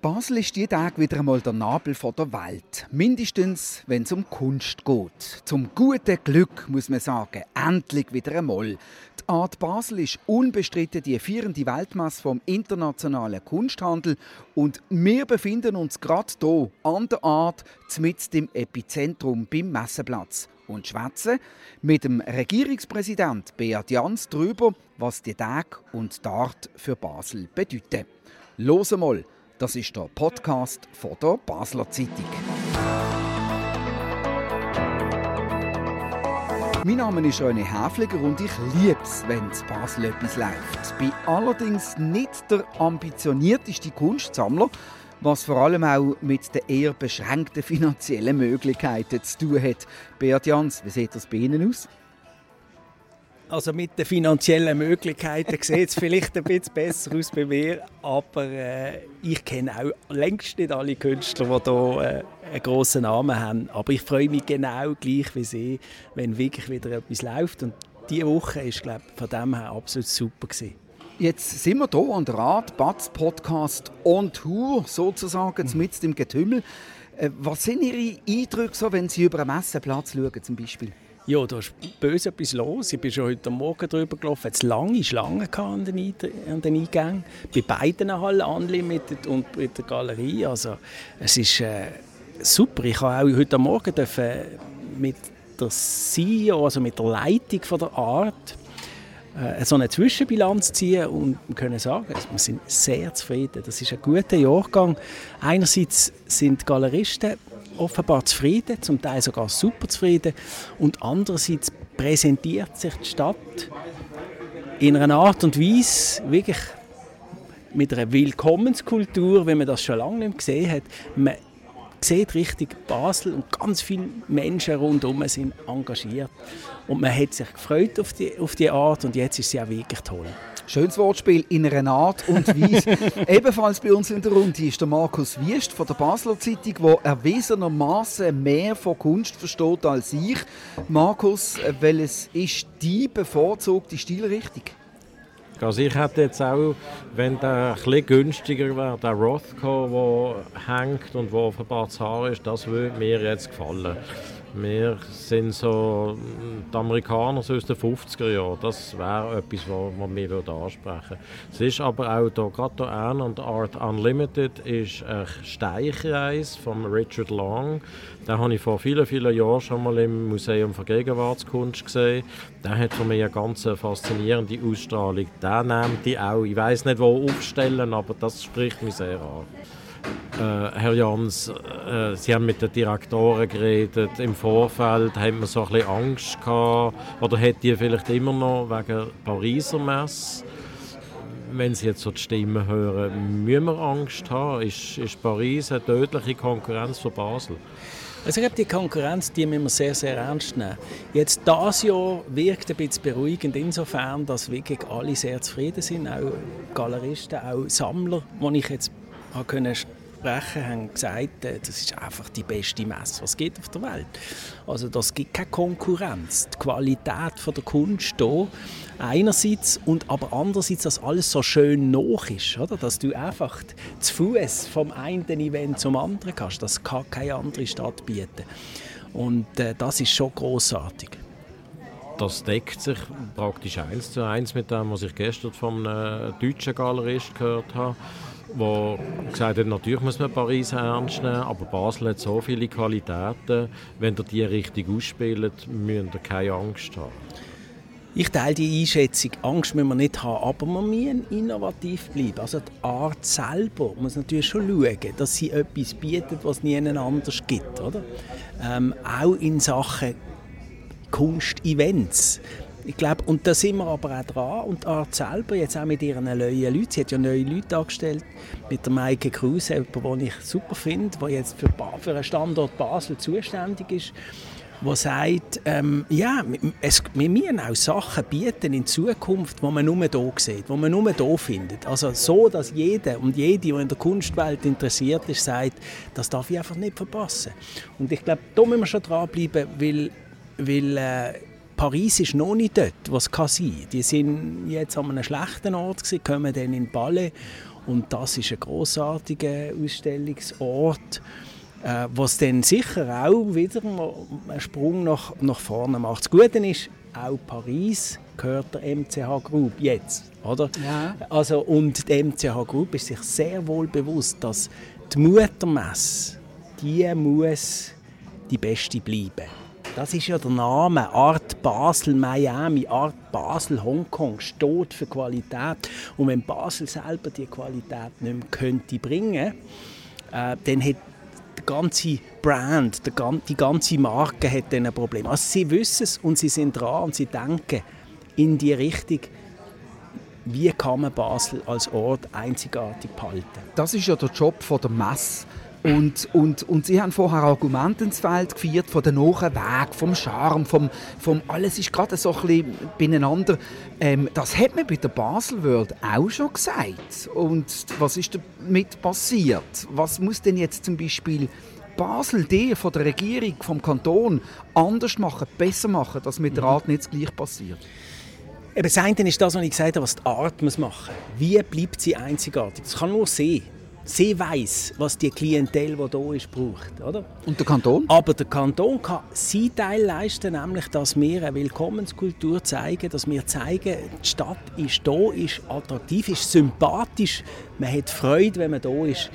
Basel ist die Tag wieder einmal der Nabel der Welt. Mindestens, wenn es um Kunst geht. Zum guten Glück, muss man sagen, endlich wieder einmal. Die Art Basel ist unbestritten die vierende Weltmesse vom internationalen Kunsthandel und wir befinden uns gerade hier an der Art, mit dem Epizentrum beim Messeplatz und schwätzen mit dem Regierungspräsident Beat Jans darüber, was die Tag und die Art für Basel bedeuten. Los mal! Das ist der Podcast von der Basler Zeitung. Mein Name ist René Häfliger und ich liebe es, wenn in Basel etwas läuft. Ich bin allerdings nicht der ambitionierteste Kunstsammler, was vor allem auch mit den eher beschränkten finanziellen Möglichkeiten zu tun hat. Beat Jans, wie sieht das bei Ihnen aus? Also mit den finanziellen Möglichkeiten sieht es vielleicht ein bisschen besser aus bei mir, aber äh, ich kenne auch längst nicht alle Künstler, die hier äh, einen grossen Namen haben. Aber ich freue mich genau gleich wie Sie, wenn wirklich wieder etwas läuft. Und diese Woche ist, glaube ich, von dem her absolut super gewesen. Jetzt sind wir hier an der Rad, Batz Podcast on Tour, sozusagen, mhm. mit dem Getümmel. Äh, was sind Ihre Eindrücke, so, wenn Sie über einen Messeplatz schauen, zum Beispiel? Ja, da ist böse etwas los. Ich bin schon heute Morgen drüber gelaufen. Es lange Schlangen an den, an den Eingängen. Bei beiden Hallen, Unlimited und bei der Galerie. Also, es ist äh, super. Ich habe auch heute Morgen mit der CEO, also mit der Leitung von der Art, äh, so eine Zwischenbilanz ziehen und können sagen, wir sind sehr zufrieden. Das ist ein guter Jahrgang. Einerseits sind die Galeristen offenbar zufrieden, zum Teil sogar super zufrieden. Und andererseits präsentiert sich die Stadt in einer Art und Weise wirklich mit einer Willkommenskultur, wie man das schon lange nicht gesehen hat. Man sieht richtig Basel und ganz viele Menschen rundherum sind engagiert. Und man hat sich gefreut auf die, auf die Art und jetzt ist sie auch wirklich toll. Schönes Wortspiel in einer Art und Weise. Ebenfalls bei uns in der Runde ist der Markus Wiest von der Basler Zeitung, der erwiesenermaßen mehr von Kunst versteht als ich. Markus, welches ist die bevorzugte Stilrichtung? Also ich hätte jetzt auch, wenn der etwas günstiger wäre, der Rothko, der hängt und der offenbar zu Haar ist, das würde mir jetzt gefallen. Wir sind so die Amerikaner so aus den 50er Jahren. Das wäre etwas, was wir würde ansprechen Es ist aber auch hier, gerade hier und Art Unlimited ist ein Steichreis von Richard Long. Den habe ich vor vielen, vielen Jahren schon mal im Museum für Gegenwartskunst gesehen. Der hat für mich eine ganz faszinierende Ausstrahlung. Der nimmt die auch, ich weiß nicht, wo aufstellen, aber das spricht mich sehr an. Äh, Herr Jans, äh, Sie haben mit den Direktoren geredet. Im Vorfeld haben wir so ein bisschen Angst gehabt, oder hätte die vielleicht immer noch wegen Pariser Messe? Wenn Sie jetzt so die Stimmen hören, müssen wir Angst haben? Ist, ist Paris eine tödliche Konkurrenz für Basel? Also ich glaube, die Konkurrenz die müssen wir sehr, sehr ernst nehmen. Jetzt dieses Jahr wirkt ein bisschen beruhigend insofern, dass wirklich alle sehr zufrieden sind, auch Galeristen, auch Sammler, die ich jetzt können sprechen haben gesagt, äh, das ist einfach die beste Messe, was gibt auf der Welt. Also das gibt keine Konkurrenz. Die Qualität von der Kunst hier einerseits und aber andererseits, dass alles so schön noch ist, oder? dass du einfach zu Fuß vom einen Event zum anderen kannst. Das kann keine andere Stadt bieten. Und äh, das ist schon großartig. Das deckt sich praktisch eins zu eins mit dem, was ich gestern vom äh, deutschen Galerist gehört habe wo gesagt hat, natürlich muss man Paris ernst nehmen, aber Basel hat so viele Qualitäten, wenn ihr die richtig ausspielt, müsst ihr keine Angst haben. Ich teile die Einschätzung. Angst müssen wir nicht haben, aber wir müssen innovativ bleiben. Also die Art selber muss natürlich schon schauen, dass sie etwas bietet, was es niemand anders gibt. Oder? Ähm, auch in Sachen Kunst-Events. Ich glaube, und da sind wir aber auch dran. Und Art selber, jetzt auch mit ihren neuen Leuten, sie hat ja neue Leute angestellt, mit der Maike Kruse, jemand, den ich super finde, der jetzt für, für den Standort Basel zuständig ist, der sagt, ähm, ja, es, wir müssen auch Sachen bieten in Zukunft, die man nur hier sieht, die man nur hier findet. Also so, dass jeder und jede, die in der Kunstwelt interessiert ist, sagt, das darf ich einfach nicht verpassen. Und ich glaube, da müssen wir schon dranbleiben, weil, weil äh, Paris ist noch nicht dort, was kann sein. Die sind jetzt an einem schlechten Ort gewesen, kommen dann in Ballet Und das ist ein großartiger Ausstellungsort, äh, was dann sicher auch wieder einen Sprung nach, nach vorne macht. Das Gute ist, auch Paris gehört der MCH Group jetzt, oder? Ja. Also, und die MCH Group ist sich sehr wohl bewusst, dass die Muttermesse, die muss die beste bleiben. Das ist ja der Name. Art Basel Miami, Art Basel Hongkong steht für Qualität. Und wenn Basel selber die Qualität nicht mehr könnte bringen äh, dann hat die ganze Brand, die ganze Marke hat dann ein Problem. Also sie wissen es und sie sind dran und sie denken in die Richtung, wie kann man Basel als Ort einzigartig behalten. Das ist ja der Job der Messe und, und, und Sie haben vorher Argumente ins Feld geführt von der neuen Weg, vom Charme, vom, vom alles ist gerade so ein bisschen beieinander. Ähm, das hat man bei der Basel World auch schon gesagt. Und was ist damit passiert? Was muss denn jetzt zum Beispiel Basel, die von der Regierung, vom Kanton, anders machen, besser machen, dass mit der mhm. Art nicht das Gleiche passiert? Eben, das eine ist das, was ich gesagt habe, was die Art muss machen muss. Wie bleibt sie einzigartig? Das kann nur sie sie weiß, was die Klientel, die hier ist, braucht. Oder? Und der Kanton? Aber der Kanton kann seinen Teil leisten, nämlich, dass wir eine Willkommenskultur zeigen, dass wir zeigen, die Stadt ist da, ist attraktiv, ist sympathisch, man hat Freude, wenn man da ist.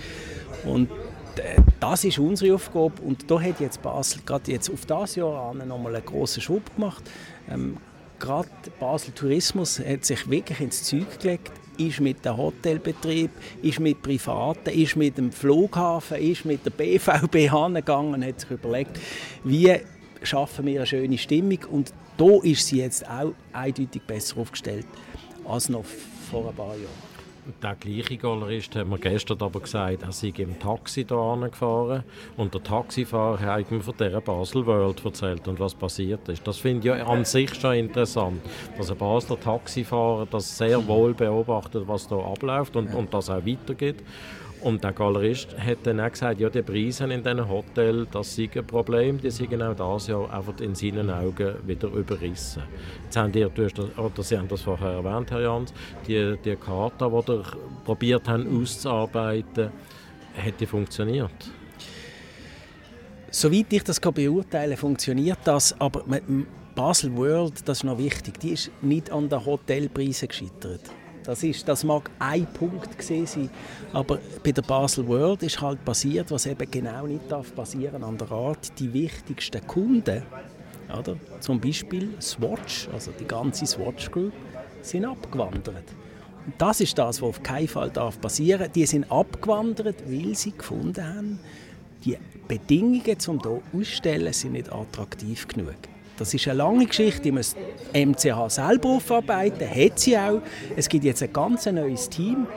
Und äh, das ist unsere Aufgabe und da hat jetzt Basel gerade jetzt auf das Jahr nochmal einen grossen Schub gemacht. Ähm, gerade Basel Tourismus hat sich wirklich ins Zeug gelegt ist mit dem Hotelbetrieb, ist mit Privaten, ist mit dem Flughafen, ist mit der BVB angegangen und hat sich überlegt, wie schaffen wir eine schöne Stimmung und da ist sie jetzt auch eindeutig besser aufgestellt als noch vor ein paar Jahren. Der gleiche Galerist hat mir gestern aber gesagt, er sei im Taxi hier gefahren und der Taxifahrer hat ihm von dieser Basel World erzählt und was passiert ist. Das finde ich an sich schon interessant, dass ein Basler Taxifahrer das sehr wohl beobachtet, was da abläuft und, und das auch weitergeht. Und der Galerist hat dann auch gesagt, ja, die Preise in diesen Hotels, das sei ein Problem, die sind auch das Jahr einfach in seinen Augen wieder überrissen. Jetzt haben die, du das, oder Sie haben das vorher erwähnt, Herr Jans, die, die Karte, die ihr probiert haben auszuarbeiten, hat die funktioniert? Soweit ich das kann beurteilen funktioniert das, aber Basel World, das ist noch wichtig, die ist nicht an den Hotelpreisen gescheitert. Das, ist, das mag ein Punkt gewesen sein, aber bei der Basel World ist halt passiert, was eben genau nicht darf passieren an der Art, die wichtigsten Kunden, oder? zum Beispiel Swatch, also die ganze Swatch Group, sind abgewandert. Und das ist das, was auf keinen Fall darf passieren. Die sind abgewandert, weil sie gefunden haben, die Bedingungen zum hier ausstellen sind nicht attraktiv genug. Das ist eine lange Geschichte, die muss MCH selber aufarbeiten, hat sie auch. Es gibt jetzt ein ganz neues Team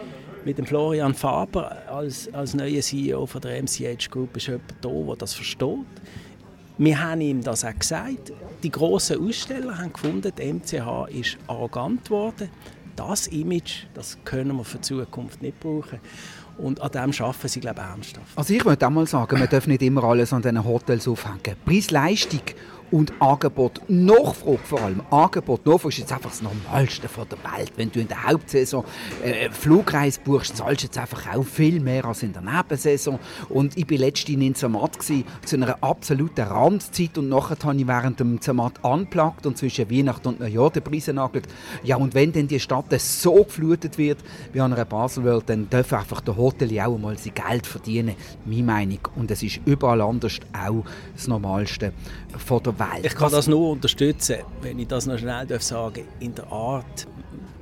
mit dem Florian Faber als, als neuer CEO von der MCH Group ist jemand da, der das versteht. Wir haben ihm das auch gesagt. Die grossen Aussteller haben gefunden, die MCH ist arrogant geworden. Das Image, das können wir für die Zukunft nicht brauchen. Und an dem arbeiten sie, glaube ich, ernsthaft. Also ich würde auch mal sagen, man darf nicht immer alles an diesen Hotels aufhängen. Preis-Leistung und Angebot, Nachfrage vor allem. Angebot, Nachfrage ist jetzt einfach das Normalste von der Welt. Wenn du in der Hauptsaison äh, Flugreise buchst, zahlst du jetzt einfach auch viel mehr als in der Nebensaison. Und ich war letztens in Zermatt zu einer absoluten Randzeit und nachher habe ich während dem Zermatt anplagt und zwischen Weihnachten und Neujahr die Preise nagelt. Ja, und wenn dann die Stadt so geflutet wird wie an einer Baselwelt, dann darf einfach der Hotel auch mal sein Geld verdienen, meine Meinung. Und es ist überall anders auch das Normalste von der Welt. Ich kann das nur unterstützen, wenn ich das noch schnell sagen darf. In der Art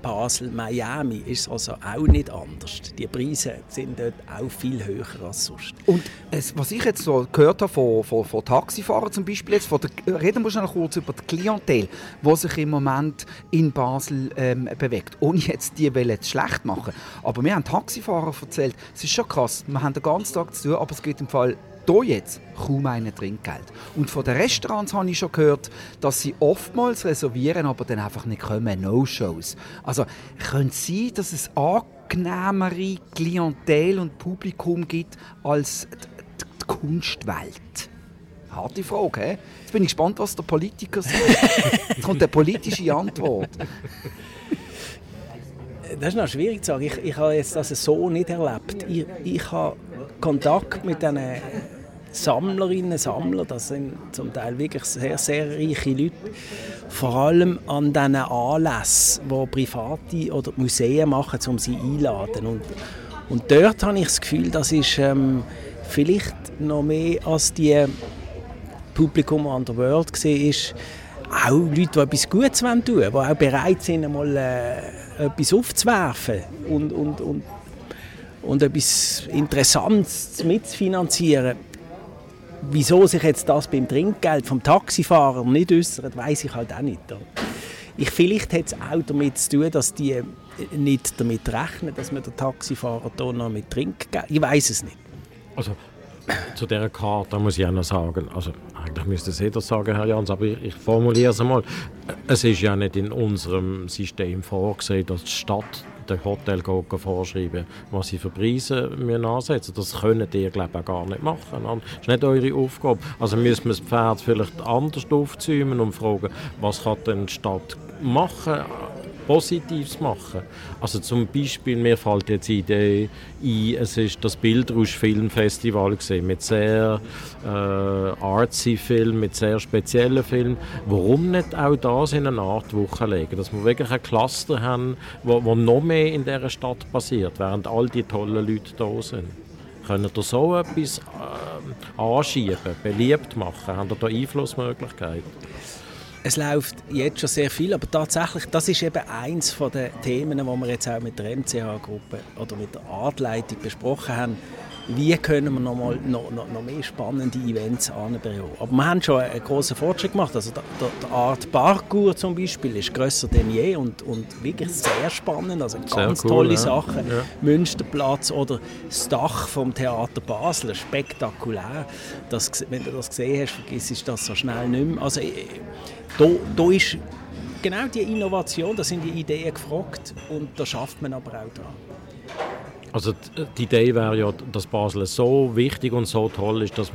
Basel, Miami ist es also auch nicht anders. Die Preise sind dort auch viel höher als sonst. Und es, was ich jetzt so gehört habe von, von, von Taxifahrern zum Beispiel, jetzt, von der, reden wir schnell kurz über die Klientel, die sich im Moment in Basel ähm, bewegt. Ohne jetzt die Welle schlecht machen. Aber wir haben Taxifahrer erzählt, es ist schon krass, wir haben den ganzen Tag zu tun, aber es geht im Fall hier jetzt kaum einen Trinkgeld. Und von den Restaurants habe ich schon gehört, dass sie oftmals reservieren, aber dann einfach nicht kommen, No-Shows. Also könnte es sein, dass es angenehmere Klientel und Publikum gibt als die, die Kunstwelt? Harte Frage, he? Jetzt bin ich gespannt, was der Politiker sagt. Jetzt kommt eine politische Antwort das ist noch schwierig zu sagen. Ich, ich habe jetzt das so nicht erlebt. Ich, ich habe Kontakt mit diesen Sammlerinnen und Sammlern, das sind zum Teil wirklich sehr, sehr reiche Leute, vor allem an diesen Anlässen, die Private oder Museen machen, um sie einzuladen. Und, und dort habe ich das Gefühl, das ist ähm, vielleicht noch mehr als die Publikum an der World ist, auch Leute, die etwas Gutes tun wollen, die auch bereit sind, mal äh, etwas aufzuwerfen und, und, und, und etwas Interessantes mitzufinanzieren. Wieso sich jetzt das beim Trinkgeld vom Taxifahrer nicht äußert, weiß ich halt auch nicht. Ich, vielleicht hat es auch damit zu tun, dass die nicht damit rechnen, dass man den Taxifahrer hier noch mit Trinkgeld... Ich weiß es nicht. Also zu dieser Karte muss ich auch noch sagen, also eigentlich müsste es jeder sagen, Herr Jans, aber ich, ich formuliere es einmal. Es ist ja nicht in unserem System vorgesehen, dass die Stadt den Hotel vorschreiben, was sie für Preise ansetzen müssen. Das können die, glaube ich, auch gar nicht machen. Das ist nicht eure Aufgabe. Also müssen wir das Pferd vielleicht anders aufzäumen und fragen, was kann denn die Stadt machen Positives machen. Also zum Beispiel, mir fällt jetzt die Idee ein, es ist das Bildrausch Filmfestival gesehen mit sehr äh, artsy Filmen, mit sehr speziellen Filmen. Warum nicht auch das in eine Art Woche legen, dass wir wirklich ein Cluster haben, wo, wo noch mehr in dieser Stadt passiert, während all die tollen Leute da sind. Können ihr so etwas äh, anschieben, beliebt machen? Haben ihr da Einflussmöglichkeiten? Es läuft jetzt schon sehr viel, aber tatsächlich, das ist eben eins von den Themen, die wir jetzt auch mit der MCH-Gruppe oder mit der Artleitung besprochen haben wie können wir noch, mal, noch, noch, noch mehr spannende Events anbringen. Aber wir haben schon einen grossen Fortschritt gemacht. Also der, der, Art Parkour zum Beispiel ist grösser denn je und, und wirklich sehr spannend. Also ganz cool, tolle ja. Sachen. Ja. Münsterplatz oder das Dach vom Theater Basel, spektakulär. Das, wenn du das gesehen hast, vergisst du das so schnell nicht mehr. Also, äh, da, da ist genau die Innovation, da sind die Ideen gefragt und da schafft man aber auch dran. Also die Idee wäre ja, dass Basel so wichtig und so toll ist, dass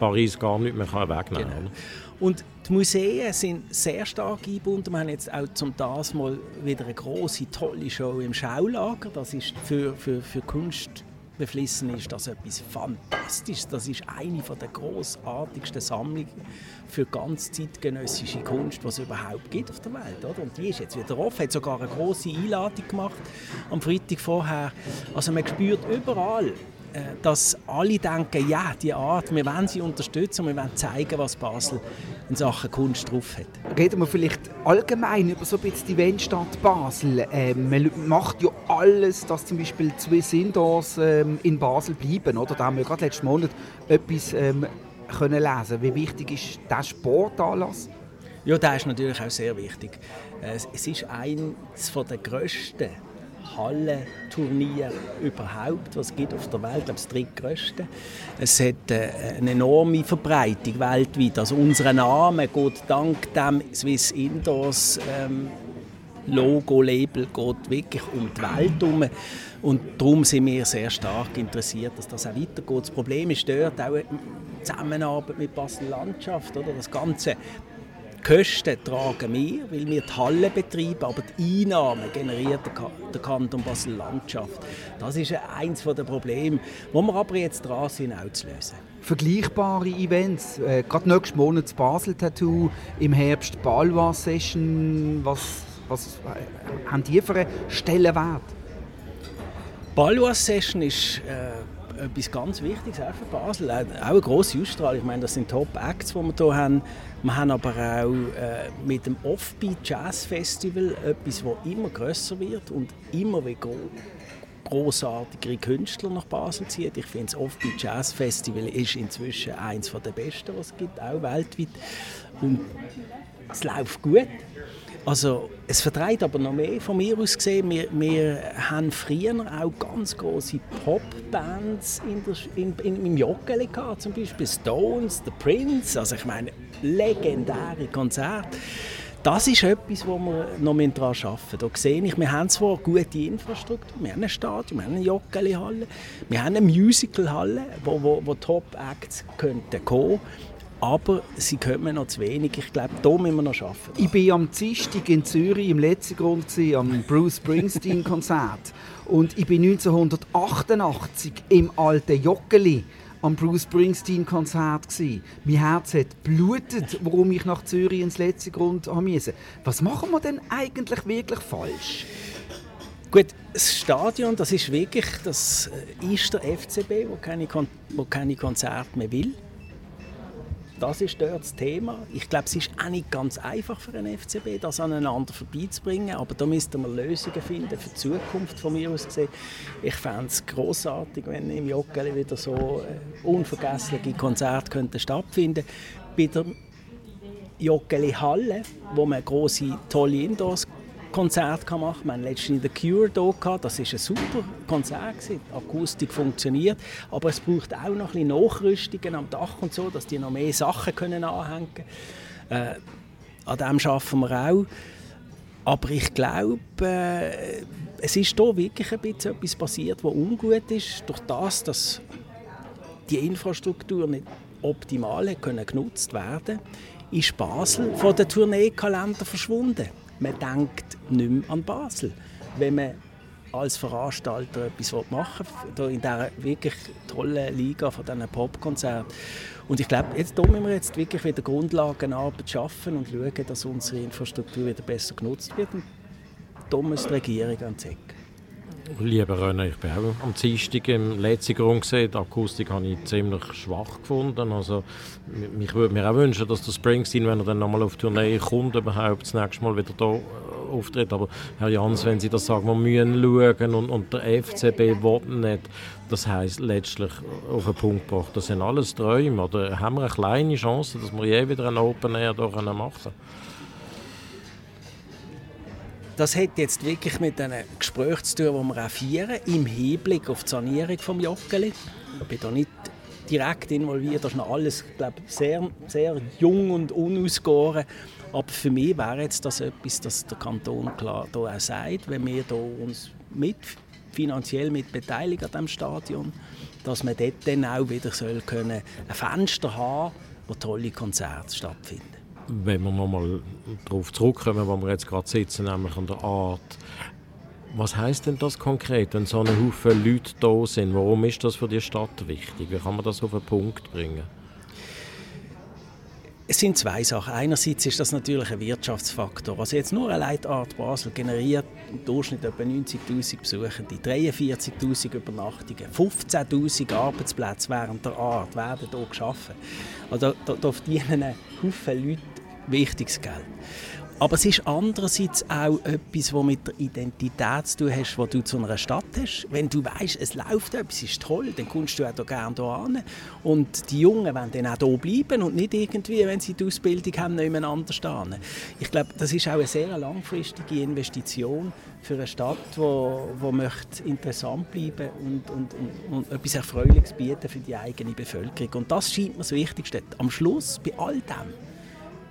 Paris gar nicht mehr wegnehmen kann. Genau. Und die Museen sind sehr stark eingebunden. Wir haben jetzt auch zum das mal wieder eine große tolle Show im Schaulager. Das ist für, für, für Kunst beflissen ist das etwas Fantastisches. Das ist eine der großartigsten Sammlungen für ganz zeitgenössische Kunst, die es überhaupt gibt auf der Welt. Oder? Und die ist jetzt wieder offen, hat sogar eine große Einladung gemacht am Freitag vorher. Also man spürt überall, dass alle denken, ja, die Art, wir wollen sie unterstützen, wir wollen zeigen, was Basel in Sachen Kunst drauf hat. Reden wir vielleicht allgemein über so ein bisschen die Eventstadt Basel. Ähm, man macht ja alles, dass zum Beispiel Swiss Indoors ähm, in Basel bleiben. Oder? Da haben wir gerade letzten Monat etwas ähm, können lesen. Wie wichtig ist der Sportanlass? Ja, der ist natürlich auch sehr wichtig. Äh, es ist eines der grössten Hallenturnier überhaupt, was es gibt auf der Welt, das drittgrößte. Es hat äh, eine enorme Verbreitung weltweit. Also unser Name geht dank dem Swiss Indoors ähm, Logo, Label geht wirklich um die Welt herum. Und darum sind wir sehr stark interessiert, dass das auch weitergeht. Das Problem ist dort auch die Zusammenarbeit mit Basel Landschaft. Oder? Das ganze Kosten tragen wir, weil wir die Halle betreiben, aber die Einnahmen generiert der Kanton Basel-Landschaft. Das ist eines der Probleme, wo wir aber jetzt dran sind, auch zu lösen. Vergleichbare Events, äh, gerade nächsten Monat das Basel-Tattoo, im Herbst Balwa-Session, was, was äh, haben die für einen Stellenwert? Balwa-Session ist... Äh, etwas ganz Wichtiges auch für Basel. Auch eine grosse Ausstrahlung. Ich meine, das sind Top-Acts, die wir hier haben. Wir haben aber auch äh, mit dem Offbeat Jazz Festival etwas, das immer grösser wird und immer wie großartigere Künstler nach Basel zieht. Ich finde, das Offbeat Jazz Festival ist inzwischen eines der besten, was es gibt, auch weltweit. Und es läuft gut. Also, es vertreibt aber noch mehr von mir aus gesehen. Wir, wir haben früher auch ganz große Popbands in in, in, im Joggeli gehabt, zum Beispiel Stones, The Prince. Also ich meine, legendäre Konzerte. Das ist etwas, wo wir noch daran arbeiten. Da sehe ich, wir haben zwar gute Infrastruktur, wir haben ein Stadion, wir haben eine Joggeli-Halle, wir haben eine Musical-Halle, wo, wo, wo Top-Acts kommen könnten aber sie kommen noch zu wenig. Ich glaube, da müssen wir noch arbeiten. Ich war am Dienstag in Zürich im letzten Grund am Bruce Springsteen-Konzert. Und ich bin 1988 im alten Joggeli am Bruce Springsteen-Konzert. Mein Herz hat blutet, warum ich nach Zürich ins letzte Grund musste. Was machen wir denn eigentlich wirklich falsch? Gut, das Stadion, das ist wirklich, das äh, ist der FCB, wo keine, wo keine Konzerte mehr will. Das ist dort das Thema. Ich glaube, es ist auch nicht ganz einfach für einen FCB, das aneinander vorbeizubringen. Aber da müssten wir Lösungen finden für die Zukunft von mir aus gesehen. Ich fände es großartig, wenn im Joggeli wieder so äh, unvergessliche Konzerte könnten stattfinden Bei der Joggeli Halle, wo man große tolle Indoors Konzert kann. Wir hatten letztens The Cure hier. Das war ein super Konzert. Die Akustik funktioniert. Aber es braucht auch noch ein bisschen Nachrüstungen am Dach und so, dass die noch mehr Sachen können anhängen können. Äh, an dem arbeiten wir auch. Aber ich glaube, äh, es ist hier wirklich ein bisschen etwas passiert, was ungut ist. Durch das, dass die Infrastruktur nicht optimal können genutzt werden ist Basel von den Tourneekalender verschwunden man denkt nicht mehr an Basel. Wenn man als Veranstalter etwas machen will, in dieser wirklich tollen Liga von diesen Popkonzerten. Und ich glaube, jetzt müssen wir jetzt wirklich wieder Grundlagenarbeit schaffen und schauen, dass unsere Infrastruktur wieder besser genutzt wird. Und da muss die Regierung an die Lieber René, ich bin auch am Dienstag im letzten Grund gesehen. Die Akustik habe ich ziemlich schwach gefunden. Also, ich würde mir auch wünschen, dass der Springsteen, wenn er dann nochmal auf Tournee kommt, überhaupt das nächste Mal wieder hier auftritt. Aber Herr Jans, wenn Sie das sagen, wir müssen schauen und, und der FCB will nicht, das heisst letztlich auf den Punkt gebracht, das sind alles Träume. Oder haben wir eine kleine Chance, dass wir je wieder ein Open Air hier machen können? Das hat jetzt wirklich mit einem Gespräch zu tun, das wir auch führen, im Hinblick auf die Sanierung des Joggeli. Ich bin da nicht direkt involviert, das ist noch alles glaube sehr, sehr jung und unausgegoren. Aber für mich wäre jetzt das etwas, das der Kanton klar da auch sagt, wenn wir da uns mit, finanziell mit beteiligen an diesem Stadion, dass man dort dann auch wieder soll können, ein Fenster haben wo tolle Konzerte stattfinden wenn wir nochmal darauf zurückkommen, wo wir jetzt gerade sitzen, nämlich an der Art, was heißt denn das konkret, wenn so ein Haufen Leute da sind? Warum ist das für die Stadt wichtig? Wie kann man das auf den Punkt bringen? Es sind zwei Sachen. Einerseits ist das natürlich ein Wirtschaftsfaktor. Also jetzt nur allein die Art Basel generiert im Durchschnitt etwa 90'000 Besuchende, 43'000 Übernachtungen, 15'000 Arbeitsplätze während der Art werden hier geschaffen. Also da, da verdienen Haufen Leute wichtiges Geld. Aber es ist andererseits auch etwas, was mit der Identität zu tun hast, die du zu einer Stadt hast. Wenn du weißt, es läuft etwas, es ist toll, dann kommst du auch gerne hier hin. Und die Jungen wollen dann auch hier bleiben und nicht irgendwie, wenn sie die Ausbildung haben, nebeneinander stehen. Ich glaube, das ist auch eine sehr langfristige Investition für eine Stadt, die wo möchte interessant bleiben und, und, und, und etwas Erfreuliches bieten für die eigene Bevölkerung. Und das scheint mir das Wichtigste. Am Schluss, bei all dem,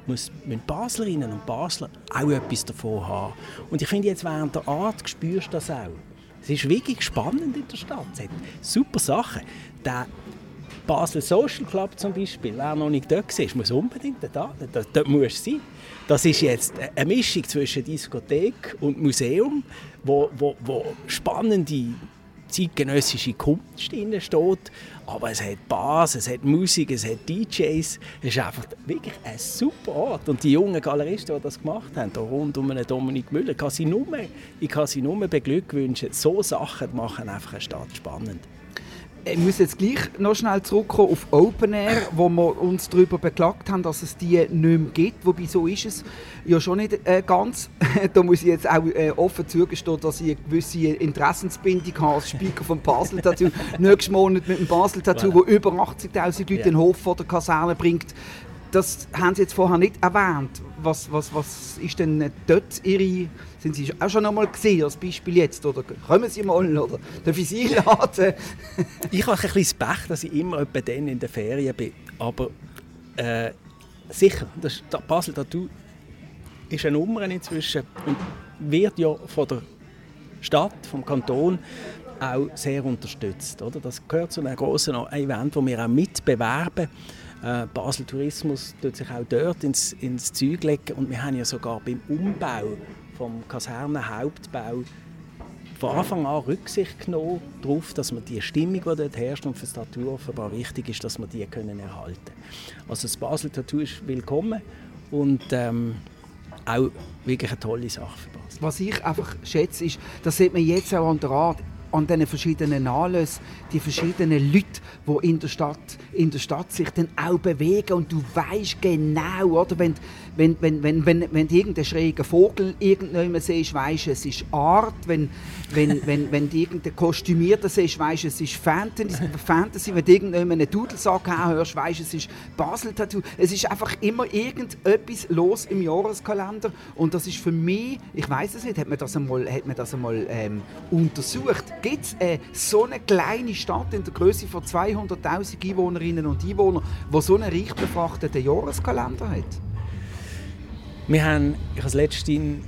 muss, müssen Baslerinnen und Basler auch etwas davon haben. Und ich finde jetzt während der Art spürst du das auch. Es ist wirklich spannend in der Stadt. Es hat super Sachen. Der Basel Social Club zum Beispiel, wer noch nicht dort war, muss unbedingt da. Dort, dort muss sein. Das ist jetzt eine Mischung zwischen Diskothek und Museum, wo, wo, wo spannende zeitgenössische Kunst steht. Aber es hat Bass, es hat Musik, es hat DJs. Es ist einfach wirklich ein super Ort. Und die jungen Galeristen, die das gemacht haben, hier rund um einen Dominik Müller, kann sie nur, ich kann sie nur beglückwünschen. So Sachen machen einfach eine Stadt spannend. Ich muss jetzt gleich noch schnell zurückkommen auf Open Air, wo wir uns darüber beklagt haben, dass es die nicht mehr gibt. Wobei so ist es ja schon nicht äh, ganz. da muss ich jetzt auch äh, offen zugestehen, dass ich eine gewisse Interessensbindung habe als Speaker vom Basel Tattoo. Nächsten Monat mit dem Basel Tattoo, wo über 80'000 Leute ja. den Hof vor der Kaserne bringt. Das haben Sie jetzt vorher nicht erwähnt. Was, was, was ist denn dort Ihre sind Sie auch schon einmal gesehen, als Beispiel jetzt? Oder kommen Sie mal? Oder darf ich Sie einladen? ich habe ein bisschen Pech, dass ich immer etwa dann in der Ferien bin. Aber äh, sicher, das Basel Tattoo ist eine Nummer inzwischen und wird ja von der Stadt, vom Kanton auch sehr unterstützt. Oder? Das gehört zu einem großen Event, wo wir auch mitbewerben Äh, Basel Tourismus tut sich auch dort ins, ins Zeug legen und wir haben ja sogar beim Umbau vom Kasernenhauptbau von Anfang an Rücksicht genommen darauf, dass wir die Stimmung, die dort herrscht und für das Tattoo offenbar wichtig ist, dass wir die können erhalten. Also das Basel Tattoo ist willkommen und ähm, auch wirklich eine tolle Sache für Basel. Was ich einfach schätze, ist, das sieht man jetzt auch an der Art, an diesen verschiedenen Anlässen, die verschiedenen Leute, die in der Stadt, in der Stadt sich dann auch bewegen und du weißt genau, oder, wenn, wenn, wenn, wenn, wenn, wenn du irgendeinen schrägen Vogel irgendjemand siehst, weißt es ist Art, wenn, wenn, wenn, wenn du irgendeinen Kostümierten siehst, weißt es ist Fantasy, Fantasy. wenn du irgendjemanden einen Dudelsack hörst, weißt es ist Basel-Tattoo. Es ist einfach immer irgendetwas los im Jahreskalender. Und das ist für mich, ich weiß es nicht, hat man das einmal, hat man das einmal ähm, untersucht, gibt es äh, so eine kleine Stadt in der Größe von 200'000 Einwohnerinnen und Einwohnern, die so einen reich befrachteten Jahreskalender hat? Wir haben, ich habe letztens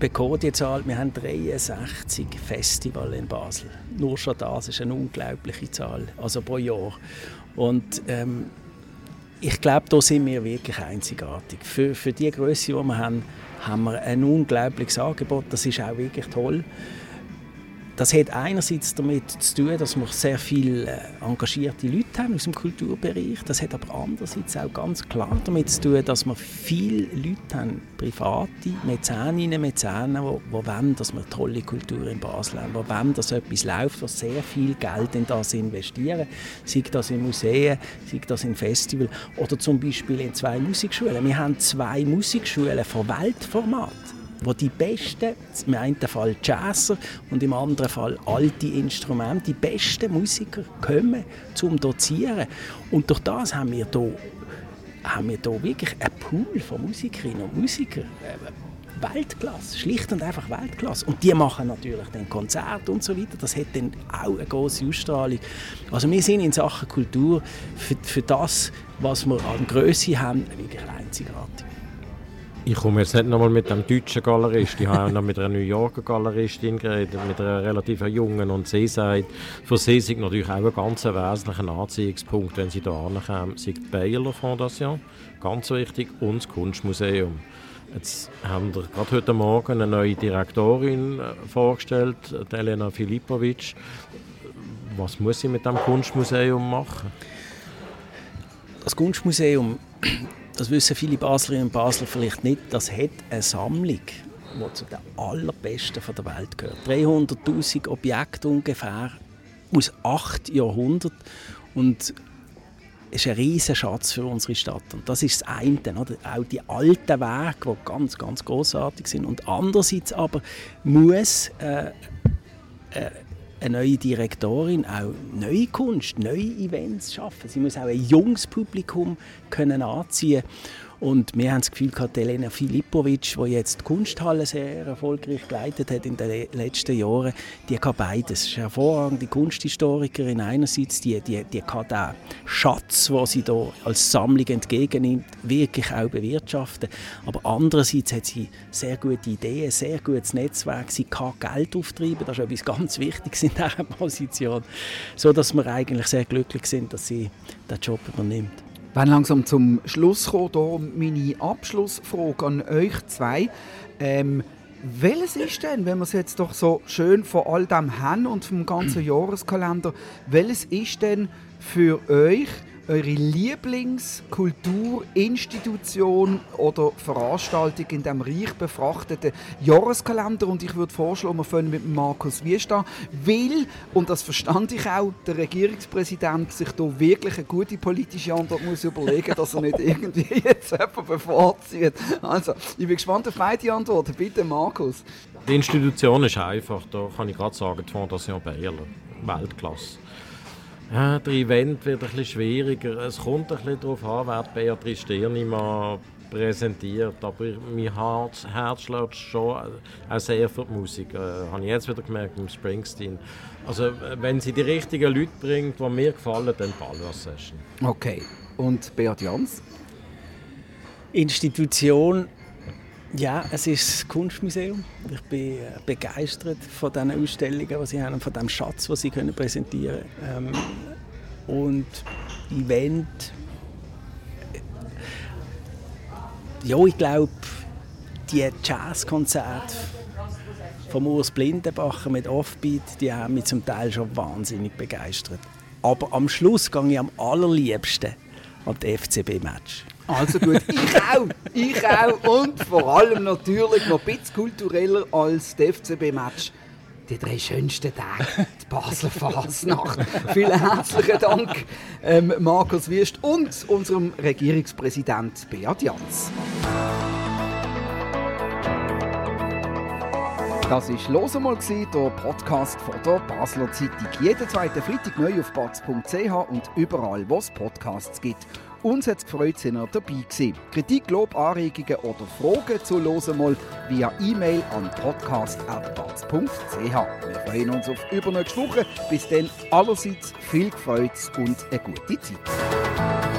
bekommen, die Zahl, wir haben 63 Festivals in Basel. Nur schon das ist eine unglaubliche Zahl, also pro Jahr. Und ähm, ich glaube, da sind wir wirklich einzigartig. Für, für die Größe, die wir haben, haben wir ein unglaubliches Angebot. Das ist auch wirklich toll. Das hat einerseits damit zu tun, dass wir sehr viele äh, engagierte Leute haben aus dem Kulturbereich. Das hat aber andererseits auch ganz klar damit zu tun, dass wir viele Leute haben, private Mäzeninnen, Mäzenen, die, die wollen, dass wir tolle Kultur in Basel haben, die wollen, dass etwas läuft, die sehr viel Geld in das investieren. Sei das in Museen, sei das in Festivals oder zum Beispiel in zwei Musikschulen. Wir haben zwei Musikschulen von Weltformat wo die besten, im einen Fall Jazzer und im anderen Fall alte Instrumente, die besten Musiker kommen zum Dozieren. Und durch das haben wir hier, haben wir hier wirklich einen Pool von Musikerinnen und Musikern. Äh, Weltklasse, schlicht und einfach Weltklasse. Und die machen natürlich dann Konzerte und so weiter. Das hat dann auch eine große Ausstrahlung. Also wir sind in Sachen Kultur für, für das, was wir an Größe haben, wirklich einzigartig. Ich komme jetzt nicht nochmal mit einem deutschen Galerist, ich habe noch mit einer New Yorker Galeristin geredet, mit einer relativ jungen und sie sagt, für sie ist natürlich auch ein ganz wesentlicher Anziehungspunkt, wenn sie hier ankommen, sind die Baylor Fondation, ganz wichtig, und das Kunstmuseum. Jetzt haben wir gerade heute Morgen eine neue Direktorin äh, vorgestellt, Elena Filipovic. Was muss sie mit dem Kunstmuseum machen? Das Kunstmuseum das wissen viele Baslerinnen und Basler vielleicht nicht, das hat eine Sammlung, die zu den allerbesten der Welt gehört. 300'000 Objekte ungefähr aus acht Jahrhunderten und ist ein riesiger Schatz für unsere Stadt. Und das ist das eine, oder? auch die alten Wege, die ganz, ganz großartig sind. Und andererseits aber muss äh, äh, eine neue Direktorin auch neue Kunst, neue Events schaffen. Sie muss auch ein junges Publikum können anziehen und wir haben das Gefühl gehabt, Elena Filipovic, die jetzt die Kunsthalle sehr erfolgreich geleitet hat in den letzten Jahren, die kann beides. Ist eine hervorragende Kunsthistorikerin einerseits, die, die, die kann den Schatz, den sie da als Sammlung entgegennimmt, wirklich auch bewirtschaften. Aber andererseits hat sie sehr gute Ideen, sehr gutes Netzwerk. Sie kann Geld auftreiben, das ist etwas ganz Wichtiges in dieser Position, so dass wir eigentlich sehr glücklich sind, dass sie den Job übernimmt. Wenn langsam zum Schluss kommt, hier meine Abschlussfrage an euch zwei. Ähm, welches ist denn, wenn wir es jetzt doch so schön von all dem haben und vom ganzen Jahreskalender, welches ist denn für euch eure Lieblingskulturinstitution oder Veranstaltung in dem reich befrachteten Jahreskalender. Und ich würde vorschlagen, wir fangen mit Markus Wiesta, weil, und das verstand ich auch, der Regierungspräsident sich da wirklich eine gute politische Antwort muss überlegen, dass er nicht irgendwie jetzt jemanden bevorzieht. Also, ich bin gespannt auf beide Antworten. Bitte, Markus. Die Institution ist einfach, da kann ich gerade sagen, die Fondation Bayerler. Weltklasse. Ja, der Event wird ein bisschen schwieriger. Es kommt ein bisschen darauf an, wer Beatrice Stirnimann präsentiert. Aber mein Herz, Herz schlägt schon auch sehr für die Musik. Äh, habe ich jetzt wieder gemerkt im Springsteen. Also wenn sie die richtigen Leute bringt, die mir gefallen, dann Ballross Session. Okay. Und Beat Jans? Institution ja, es ist das Kunstmuseum. Ich bin äh, begeistert von den Ausstellungen, die sie haben und von dem Schatz, den sie präsentieren können. Ähm, und Event. Ja, ich glaube, die Jazzkonzerte vom Urs Blindenbacher mit Offbeat, die haben mich zum Teil schon wahnsinnig begeistert. Aber am Schluss gehe ich am allerliebsten an die FCB-Match. Also gut, ich auch, ich auch und vor allem natürlich noch ein bisschen kultureller als die FCB-Match. Die drei schönsten Tage, die Basler Fasnacht. Vielen herzlichen Dank, ähm, Markus Wüst und unserem Regierungspräsident Beat Jans. Das war «Los einmal», der Podcast von der Basler Zeitung. Jeden zweiten Freitag neu auf batz.ch und überall, wo es Podcasts gibt. Uns hat es gefreut, dass ihr dabei gewesen. Kritik, Lob, Anregungen oder Fragen zu «Los einmal» via E-Mail an podcast.batz.ch. Wir freuen uns auf übernächste Woche. Bis dann allerseits viel Freude und eine gute Zeit.